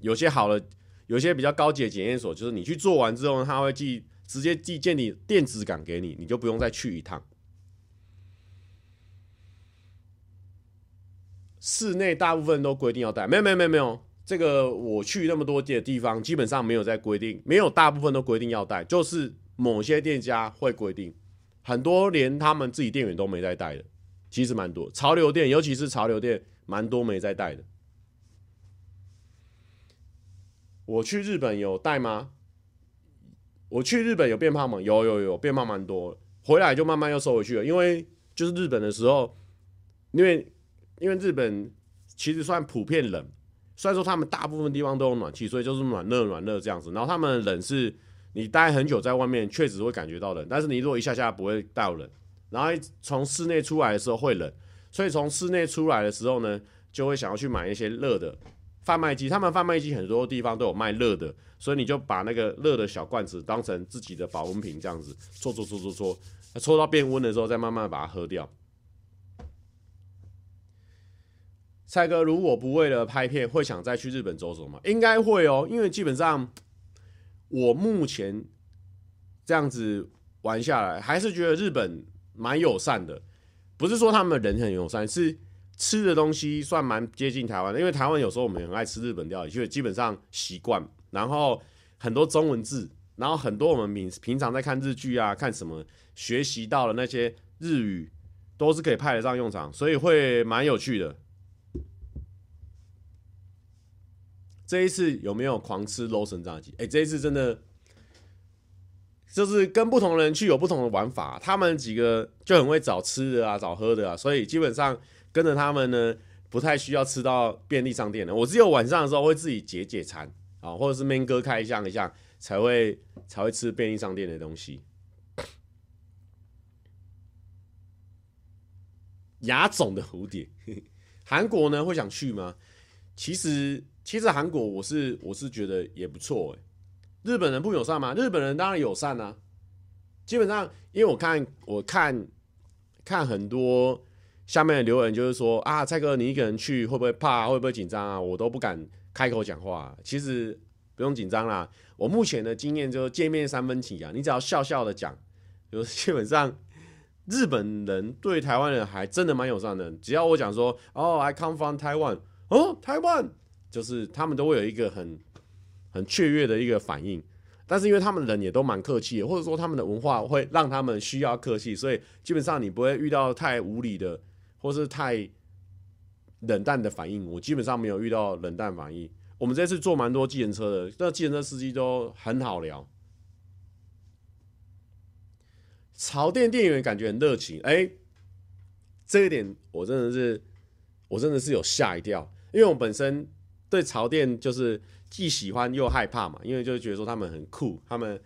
有些好的，有些比较高级的检验所，就是你去做完之后，他会寄直接寄件你电子档给你，你就不用再去一趟。室内大部分都规定要戴，没有没有没有没有，这个我去那么多的地方，基本上没有在规定，没有大部分都规定要戴，就是某些店家会规定，很多连他们自己店员都没在戴的。其实蛮多潮流店，尤其是潮流店，蛮多没在戴的。我去日本有戴吗？我去日本有变胖吗？有有有变胖蛮多，回来就慢慢又收回去了。因为就是日本的时候，因为因为日本其实算普遍冷，虽然说他们大部分地方都有暖气，所以就是暖热暖热这样子。然后他们冷是，你待很久在外面确实会感觉到冷，但是你如果一下下不会到冷。然后从室内出来的时候会冷，所以从室内出来的时候呢，就会想要去买一些热的贩卖机。他们贩卖机很多地方都有卖热的，所以你就把那个热的小罐子当成自己的保温瓶，这样子搓搓搓搓搓，搓到变温的时候再慢慢把它喝掉。蔡哥，如果不为了拍片，会想再去日本走走吗？应该会哦，因为基本上 我目前这样子玩下来，还是觉得日本。蛮友善的，不是说他们人很友善，是吃的东西算蛮接近台湾的。因为台湾有时候我们很爱吃日本料理，所以基本上习惯。然后很多中文字，然后很多我们平平常在看日剧啊，看什么学习到的那些日语，都是可以派得上用场，所以会蛮有趣的。这一次有没有狂吃 Lawson 炸鸡？哎，这一次真的。就是跟不同人去有不同的玩法，他们几个就很会找吃的啊，找喝的啊，所以基本上跟着他们呢，不太需要吃到便利商店的。我只有晚上的时候会自己解解馋啊，或者是 man 哥开箱一下，才会才会吃便利商店的东西。牙肿的蝴蝶，韩国呢会想去吗？其实其实韩国我是我是觉得也不错哎、日本人不友善吗？日本人当然友善啊。基本上，因为我看我看看很多下面的留言，就是说啊，蔡哥你一个人去会不会怕？会不会紧张啊？我都不敢开口讲话。其实不用紧张啦。我目前的经验就是见面三分情啊，你只要笑笑的讲，就基本上日本人对台湾人还真的蛮友善的。只要我讲说哦，I come from Taiwan，哦，台湾，就是他们都会有一个很。很雀跃的一个反应，但是因为他们人也都蛮客气的，或者说他们的文化会让他们需要客气，所以基本上你不会遇到太无理的，或是太冷淡的反应。我基本上没有遇到冷淡反应。我们这次坐蛮多计程车的，那计程车司机都很好聊。潮店店员感觉很热情，哎，这一点我真的是，我真的是有吓一跳，因为我本身对潮店就是。既喜欢又害怕嘛，因为就是觉得说他们很酷，他们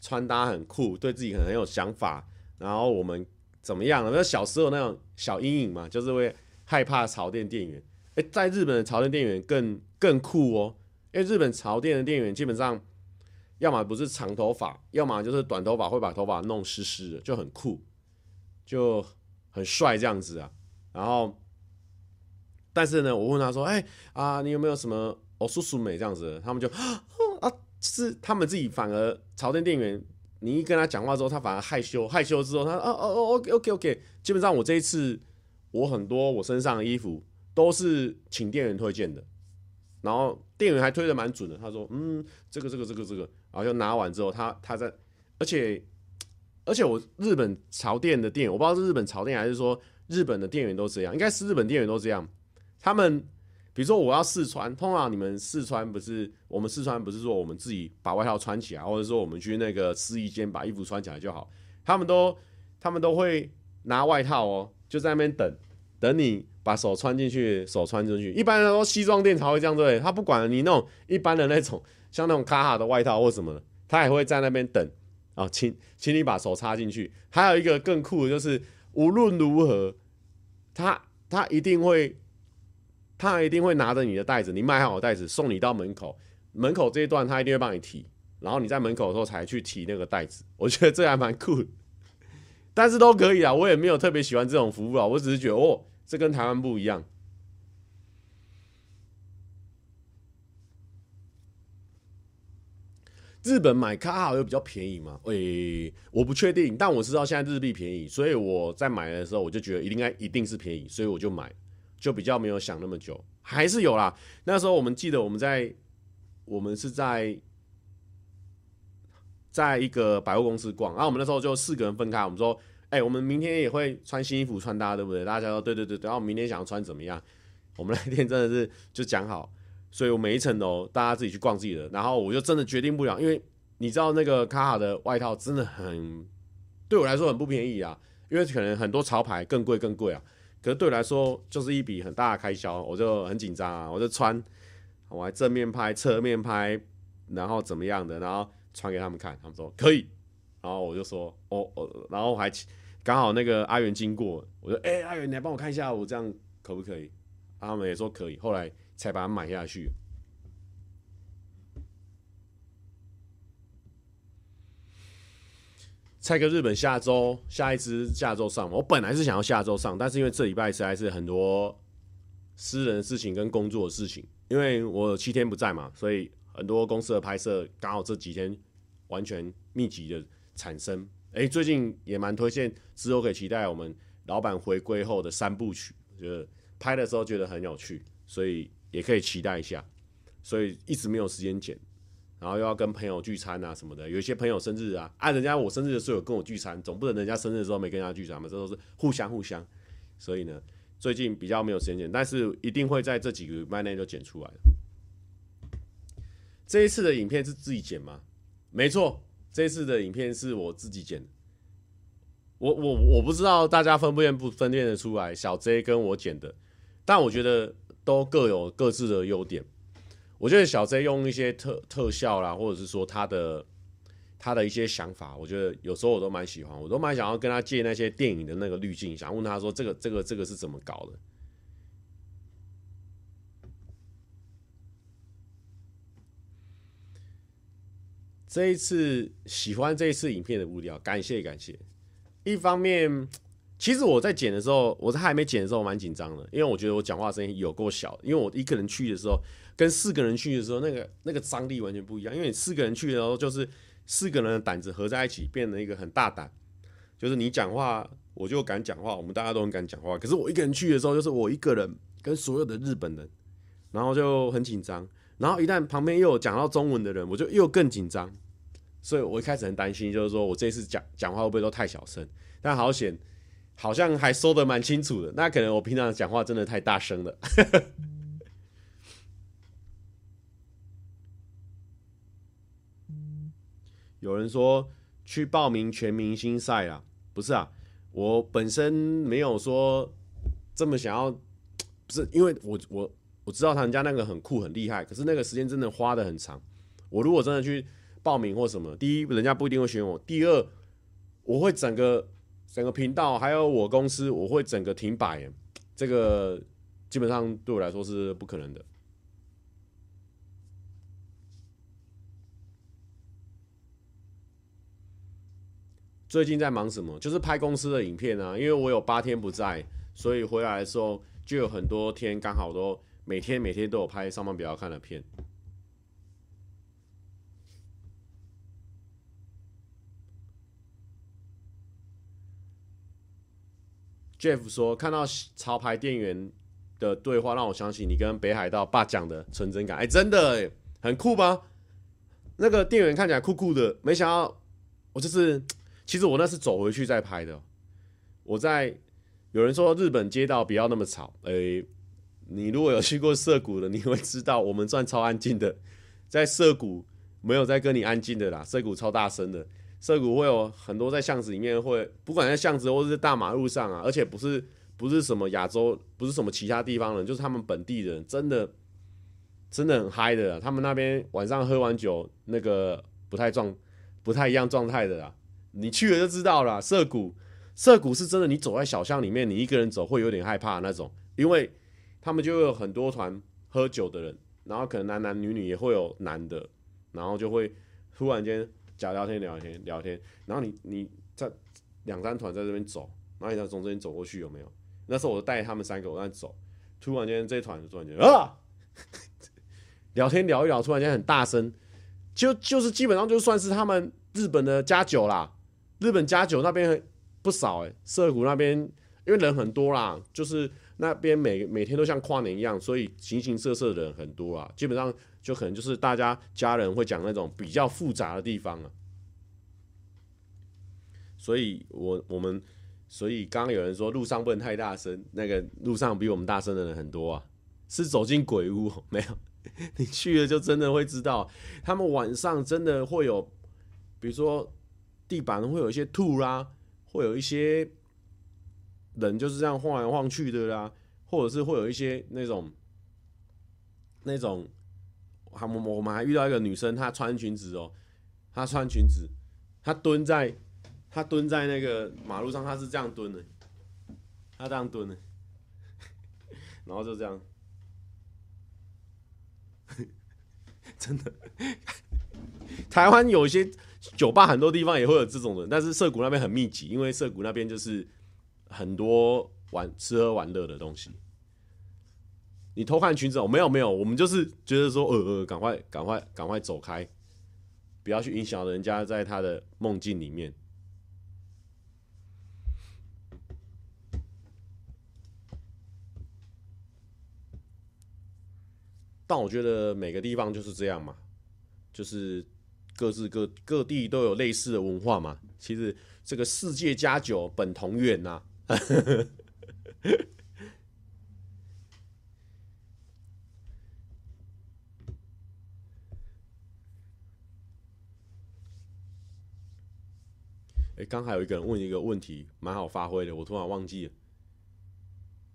穿搭很酷，对自己可能很有想法。然后我们怎么样呢？那小时候那种小阴影嘛，就是会害怕潮店店员。诶，在日本的潮店店员更更酷哦，因为日本潮店的店员基本上要么不是长头发，要么就是短头发，会把头发弄湿湿的，就很酷，就很帅这样子啊。然后，但是呢，我问他说：“哎啊，你有没有什么？”哦，叔叔美这样子，他们就啊，是他们自己反而潮店店员，你一跟他讲话之后，他反而害羞，害羞之后，他哦哦哦，OK OK OK，基本上我这一次我很多我身上的衣服都是请店员推荐的，然后店员还推的蛮准的，他说嗯，这个这个这个这个，然后就拿完之后，他他在，而且而且我日本潮店的店，我不知道是日本潮店还是说日本的店员都这样，应该是日本店员都这样，他们。比如说我要试穿，通常你们试穿不是我们试穿不是说我们自己把外套穿起来，或者说我们去那个试衣间把衣服穿起来就好。他们都他们都会拿外套哦，就在那边等等你把手穿进去，手穿进去。一般来说西装店才会这样对，他不管你那种一般的那种像那种卡哈的外套或什么的，他也会在那边等啊，请请你把手插进去。还有一个更酷的就是，无论如何，他他一定会，他一定会拿着你的袋子，你买好袋子送你到门口，门口这一段他一定会帮你提，然后你在门口的时候才去提那个袋子。我觉得这还蛮酷的，但是都可以啊，我也没有特别喜欢这种服务啊，我只是觉得哦，这跟台湾不一样。日本买卡好又比较便宜嘛？诶、我不确定，但我知道现在日币便宜，所以我在买的时候我就觉得应该一定是便宜，所以我就买，就比较没有想那么久，还是有啦。那时候我们记得我们在，我们是在，在一个百货公司逛，然后我们那时候就四个人分开，我们说，哎、我们明天也会穿新衣服穿搭，对不对？大家说对对对，然后明天想要穿怎么样？我们那天真的是就讲好。所以我每一层楼大家自己去逛自己的，然后我就真的决定不了，因为你知道那个卡卡的外套真的很对我来说很不便宜啊，因为可能很多潮牌更贵更贵啊，可是对我来说就是一笔很大的开销，我就很紧张啊，我就穿，我还正面拍、侧面拍，然后怎么样的，然后传给他们看，他们说可以，然后我就说哦哦，然后还刚好那个阿元经过，我说哎、阿元你来帮我看一下，我这样可不可以？他们也说可以，后来。才把它买下去。蔡哥，日本下周下一支下周上，我本来是想要下周上，但是因为这礼拜实在是很多私人的事情跟工作的事情，因为我有七天不在嘛，所以很多公司的拍摄刚好这几天完全密集的产生。哎，最近也蛮推荐，之后可以期待我们老板回归后的三部曲，就是拍的时候觉得很有趣，所以。也可以期待一下，所以一直没有时间剪，然后又要跟朋友聚餐啊什么的。有一些朋友生日啊，啊、人家我生日的时候有跟我聚餐，总不能人家生日的时候没跟人家聚餐嘛，这都是互相互相。所以呢，最近比较没有时间剪，但是一定会在这几个礼拜内就剪出来。这一次的影片是自己剪吗？没错，这一次的影片是我自己剪。我我我不知道大家分辨不分辨得出来，小 J 跟我剪的，但我觉得。都各有各自的优点。我觉得小 J 用一些特特效啦，或者是说他的他的一些想法，我觉得有时候我都蛮喜欢，我都蛮想要跟他借那些电影的那个滤镜，想问他说这个这个这个是怎么搞的。这一次喜欢这一次影片的物料，感谢感谢。一方面。其实我在剪的时候，我在还没剪的时候蛮紧张的，因为我觉得我讲话声音有够小。因为我一个人去的时候，跟四个人去的时候，那个那个张力完全不一样。因为你四个人去的时候，就是四个人的胆子合在一起，变成一个很大胆，就是你讲话我就敢讲话，我们大家都很敢讲话。可是我一个人去的时候，就是我一个人跟所有的日本人，然后就很紧张。然后一旦旁边又有讲到中文的人，我就又更紧张。所以我一开始很担心，就是说我这次讲讲话会不会都太小声？但好险。好像还说得蛮清楚的，那可能我平常讲话真的太大声了。有人说去报名全明星赛啊，不是啊，我本身没有说这么想要，不是因为我我我知道他们家那个很酷很厉害，可是那个时间真的花得很长。我如果真的去报名或什么，第一人家不一定会选我，第二我会整个。整个频道还有我公司，我会整个停摆，这个基本上对我来说是不可能的。最近在忙什么？就是拍公司的影片啊，因为我有八天不在，所以回来的时候就有很多天刚好都每天每天都有拍上班比较看的片。Jeff 说：“看到潮牌店员的对话，让我想起你跟北海道爸讲的纯真感。哎，真的哎，很酷吧？那个店员看起来酷酷的，没想到我就是，其实我那是走回去再拍的。我在有人说日本街道不要那么吵，哎，你如果有去过涩谷的，你会知道我们算超安静的，在涩谷没有在跟你安静的啦，涩谷超大声的。”涩谷会有很多在巷子里面，会不管在巷子或是大马路上啊，而且不是不是什么亚洲，不是什么其他地方人，就是他们本地人，真的真的很嗨的。他们那边晚上喝完酒，那个不太壮，不太一样状态的啦。你去了就知道了。涩谷，涩谷是真的，你走在小巷里面，你一个人走会有点害怕那种，因为他们就会有很多团喝酒的人，然后可能男男女女也会有男的，然后就会突然间假聊天聊天聊天，然后你你在两三团在这边走，然后你再从这边走过去有没有？那时候我带他们三个我在走，突然间这一团突然间啊，聊天聊一聊，突然间很大声，就就是基本上就算是他们日本的加酒啦。日本加酒那边不少哎，涩谷那边因为人很多啦，就是那边每每天都像跨年一样，所以形形色色的人很多啊。基本上就可能就是大家家人会讲那种比较复杂的地方啊。所以我我们所以刚刚有人说路上不能太大声，那个路上比我们大声的人很多啊，是走进鬼屋没有？你去了就真的会知道，他们晚上真的会有，比如说。地板会有一些吐啦，会有一些人就是这样晃来晃去的啦，或者是会有一些那种那种，我们我们还遇到一个女生，她穿裙子哦，她穿裙子，她蹲在她蹲在那个马路上，她是这样蹲的，她这样蹲的，然后就这样，真的，台湾有一些。酒吧很多地方也会有这种人，但是涩谷那边很密集，因为涩谷那边就是很多玩吃喝玩乐的东西。你偷看裙子，没有没有，我们就是觉得说，呃呃，赶快赶快赶快走开，不要去影响人家在他的梦境里面。但我觉得每个地方就是这样嘛，就是。各自各各地都有类似的文化嘛，其实这个世界加酒本同源呐、哎，刚还有一个人问一个问题，蛮好发挥的，我突然忘记了。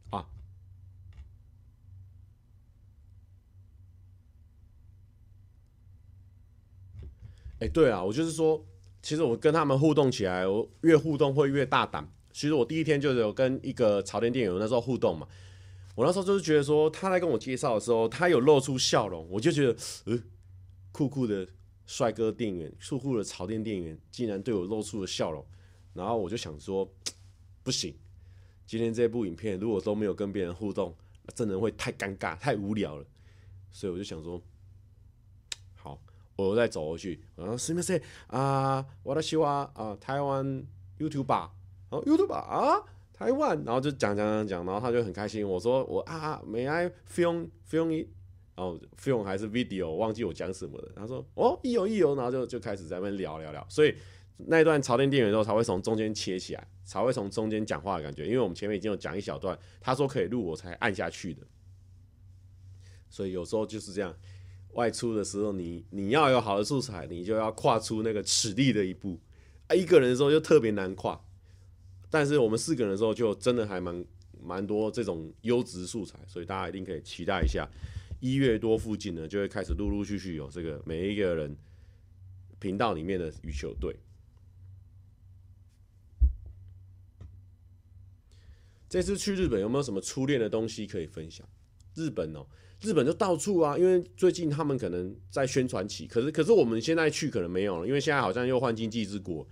啊哎，对啊，我就是说，其实我跟他们互动起来，我越互动会越大胆。其实我第一天就有跟一个潮店店员那时候互动嘛，我那时候就是觉得说，他在跟我介绍的时候，他有露出笑容，我就觉得，呃，酷酷的帅哥店员，酷酷的潮店店员，竟然对我露出了笑容，然后我就想说，不行，今天这部影片如果都没有跟别人互动，真的会太尴尬、太无聊了，所以我就想说。我再走过去，然后是不是啊？我的希望啊，台湾 YouTube 吧然后 YouTube 啊，台湾，然后就讲讲讲讲，然后他就很开心。我说我啊，May I film film it？然后 film 还是 video？忘记我讲什么了。他说哦，一有一有，然后就就开始在那边聊聊聊。所以那一段朝天电源的时候才会从中间切起来，才会从中间讲话的感觉。因为我们前面已经有讲一小段，他说可以录，我才按下去的。所以有时候就是这样。外出的时候你，你要有好的素材，你就要跨出那个尺力的一步。啊，一个人的时候就特别难跨，但是我们四个人的时候就真的还蛮蛮多这种优质素材，所以大家一定可以期待一下。一月多附近呢，就会开始陆陆续续有这个每一个人频道里面的羽球队。这次去日本有没有什么初恋的东西可以分享？日本哦。日本就到处啊，因为最近他们可能在宣传期，可是可是我们现在去可能没有了，因为现在好像又换经济之国，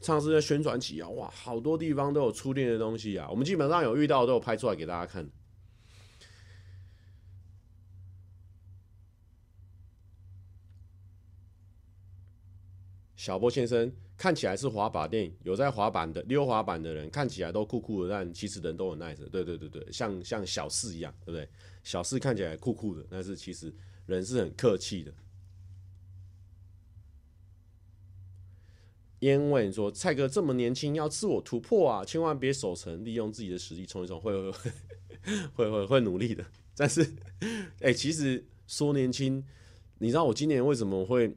上次在宣传期啊，哇，好多地方都有初恋的东西啊，我们基本上有遇到都有拍出来给大家看。小波先生。看起来是滑板店，有在滑板的溜滑板的人看起来都酷酷的，但其实人都很 nice。对对对对，像像小四一样，对不对？小四看起来酷酷的，但是其实人是很客气的。烟问说：“蔡哥这么年轻，要自我突破啊，千万别守成，利用自己的实力冲一冲，会会会会会努力的。”但是，哎、其实说年轻，你知道我今年为什么会？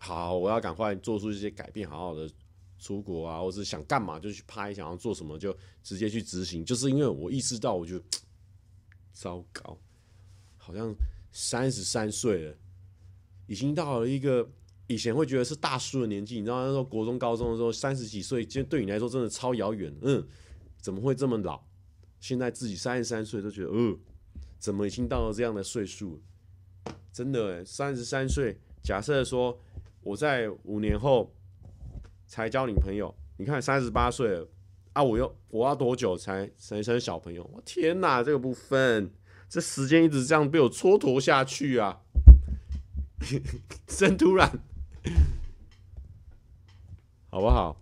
好，我要赶快做出一些改变，好好的出国啊，或是想干嘛就去拍，想要做什么就直接去执行。就是因为我意识到，我就糟糕，好像三十三岁了，已经到了一个以前会觉得是大叔的年纪，你知道那时候国中、高中的时候，三十几岁，其实对你来说真的超遥远。嗯，怎么会这么老？现在自己三十三岁都觉得，嗯，怎么已经到了这样的岁数？真的，三十三岁，假设说我在五年后才交女朋友，你看三十八岁了啊，我又我要多久才才生小朋友？我天哪，这个部分，这时间一直这样被我蹉跎下去啊，真突然。好不好？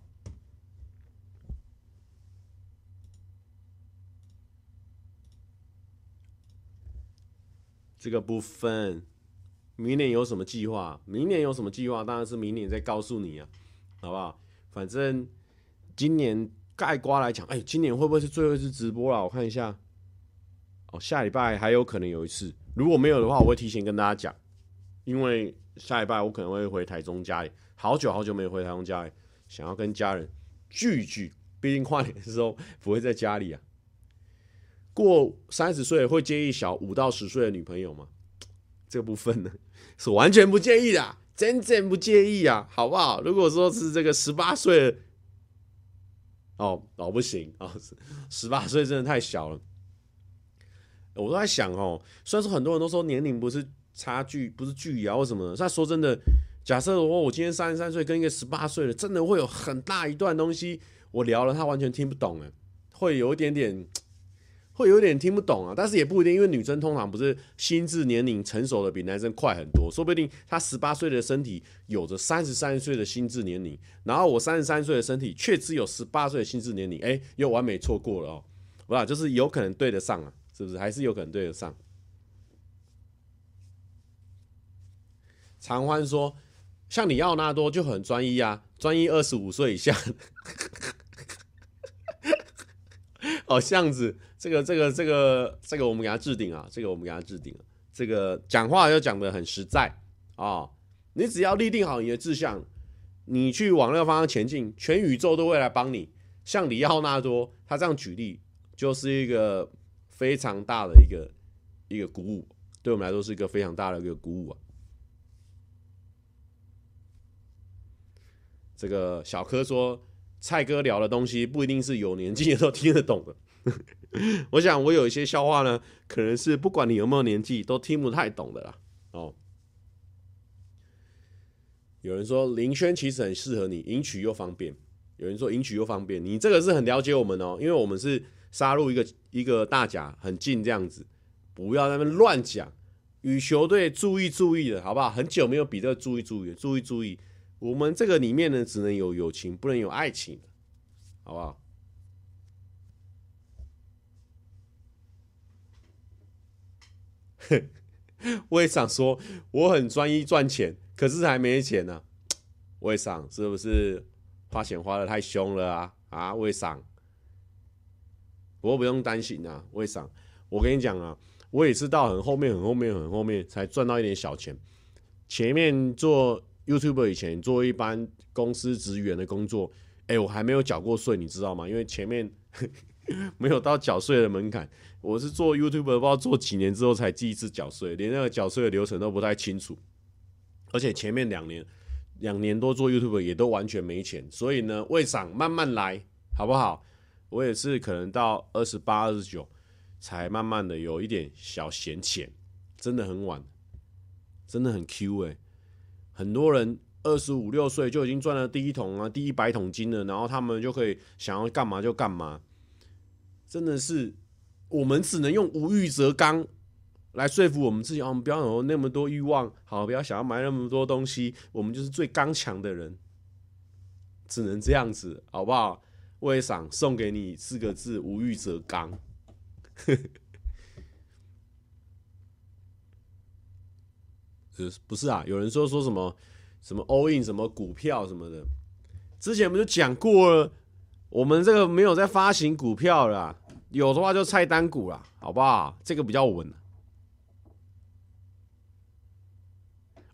这个部分，明年有什么计划？明年有什么计划？当然是明年再告诉你啊，好不好？反正今年盖瓜来讲，哎，今年会不会是最后一次直播了？我看一下，哦，下礼拜还有可能有一次，如果没有的话，我会提前跟大家讲，因为。下礼拜我可能会回台中家里，好久好久没回台中家里，想要跟家人聚聚。毕竟跨年的时候不会在家里啊。过三十岁会介意小五到十岁的女朋友吗？这部分呢，是完全不介意的，真正不介意啊，好不好？如果说是这个十八岁，哦哦不行啊，十八岁真的太小了。我都在想哦，虽然说很多人都说年龄不是。差距不是距离啊，或什么的？那说真的，假设我我今天三十三岁，跟一个十八岁的，真的会有很大一段东西，我聊了他完全听不懂哎，会有一点点，会有点听不懂啊。但是也不一定，因为女生通常不是心智年龄成熟的比男生快很多，说不定他十八岁的身体有着三十三岁的心智年龄，然后我三十三岁的身体却只有十八岁的心智年龄，哎，又完美错过了哦，不啦，就是有可能对得上啊，是不是？还是有可能对得上。常欢说：“像李奥纳多就很专一啊，专一二十五岁以下。”哦，这样子，这个、这个、这个、这个，我们给他置顶啊，这个我们给他置顶。这个讲话要讲的很实在啊、哦，你只要立定好你的志向，你去往那个方向前进，全宇宙都会来帮你。像李奥纳多，他这样举例，就是一个非常大的一个一个鼓舞，对我们来说是一个非常大的一个鼓舞啊。这个小柯说，蔡哥聊的东西不一定是有年纪的都听得懂的。我想我有一些笑话呢，可能是不管你有没有年纪都听不太懂的啦。哦，有人说林轩其实很适合你，迎娶又方便。有人说迎娶又方便，你这个是很了解我们哦，因为我们是杀入一个一个大甲很近这样子，不要在那边乱讲。羽球队注意注意的好不好？很久没有比这个注意注意注意注意。我们这个里面呢，只能有友情，不能有爱情，好不好？我也想说，我很专一赚钱，可是还没钱呢、啊。我也想，是不是花钱花得太凶了啊？啊，我也想。不过不用担心啊，我也想。我跟你讲啊，我也是到很后面、很后面、很后面才赚到一点小钱，前面做。YouTube 以前做一般公司职员的工作，哎、我还没有缴过税，你知道吗？因为前面 没有到缴税的门槛。我是做 YouTuber，不知道做几年之后才第一次缴税，连那个缴税的流程都不太清楚。而且前面两年，两年多做 YouTube 也都完全没钱，所以呢，为啥慢慢来，好不好？我也是可能到二十八、二十九才慢慢的有一点小闲钱，真的很晚，真的很 Q 哎、很多人二十五六岁就已经赚了第一桶啊，第一百桶金了，然后他们就可以想要干嘛就干嘛，真的是我们只能用无欲则刚来说服我们自己，哦，我们不要有那么多欲望，好，不要想要买那么多东西，我们就是最刚强的人，只能这样子，好不好？我想送给你四个字：无欲则刚。不是啊，有人说说什么什么 all in 什么股票什么的，之前不就讲过了？我们这个没有在发行股票了，有的话就菜单股了，好不好？这个比较稳。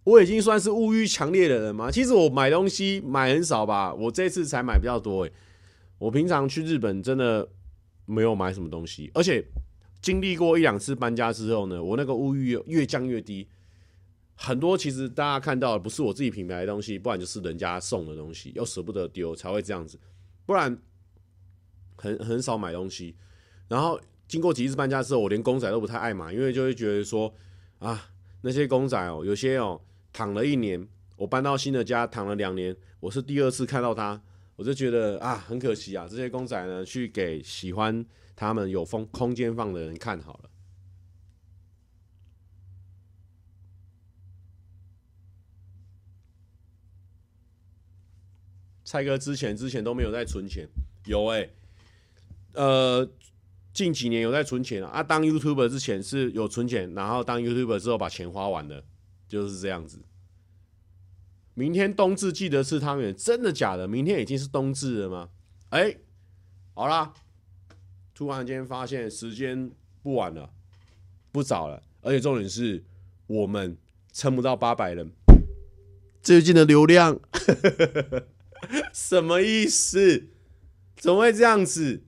我已经算是物欲强烈的人吗？其实我买东西买很少吧，我这次才买比较多诶。我平常去日本真的没有买什么东西，而且经历过一两次搬家之后呢，我那个物欲越降越低。很多其实大家看到的不是我自己品牌的东西，不然就是人家送的东西，又舍不得丢才会这样子，不然很很少买东西。然后经过几次搬家之后，我连公仔都不太爱买，因为就会觉得说啊，那些公仔哦，有些哦躺了一年，我搬到新的家躺了两年，我是第二次看到它，我就觉得啊很可惜啊，这些公仔呢，去给喜欢他们有空空间放的人看好了。蔡哥之前之前都没有在存钱，有哎、欸，呃，近几年有在存钱啊。当 YouTuber 之前是有存钱，然后当 YouTuber 之后把钱花完了，就是这样子。明天冬至记得吃汤圆，真的假的？明天已经是冬至了吗？哎、欸，好啦，突然间发现时间不晚了，不早了，而且重点是我们撑不到八百人，最近的流量。什么意思？怎么会这样子？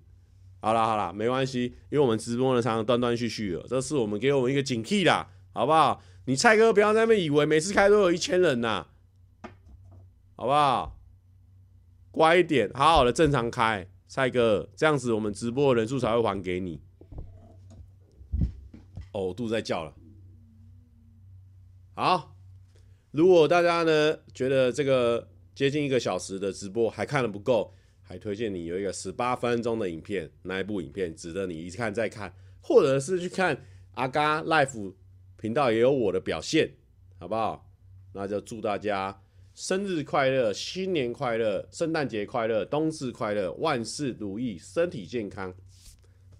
好了好了，没关系，因为我们直播呢常常断断续续的，这是我们给我们一个警惕啦，好不好？你蔡哥不要在那边以为每次开都有一千人呐，好不好？乖一点，好好的正常开，蔡哥这样子我们直播的人数才会还给你。哦，肚子在叫了。好，如果大家呢觉得这个。接近一个小时的直播还看了不够，还推荐你有一个十八分钟的影片，那一部影片值得你一看再看，或者是去看阿嘎 Life 频道也有我的表现，好不好？那就祝大家生日快乐，新年快乐，圣诞节快乐，冬至快乐，万事如意，身体健康，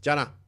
加啦。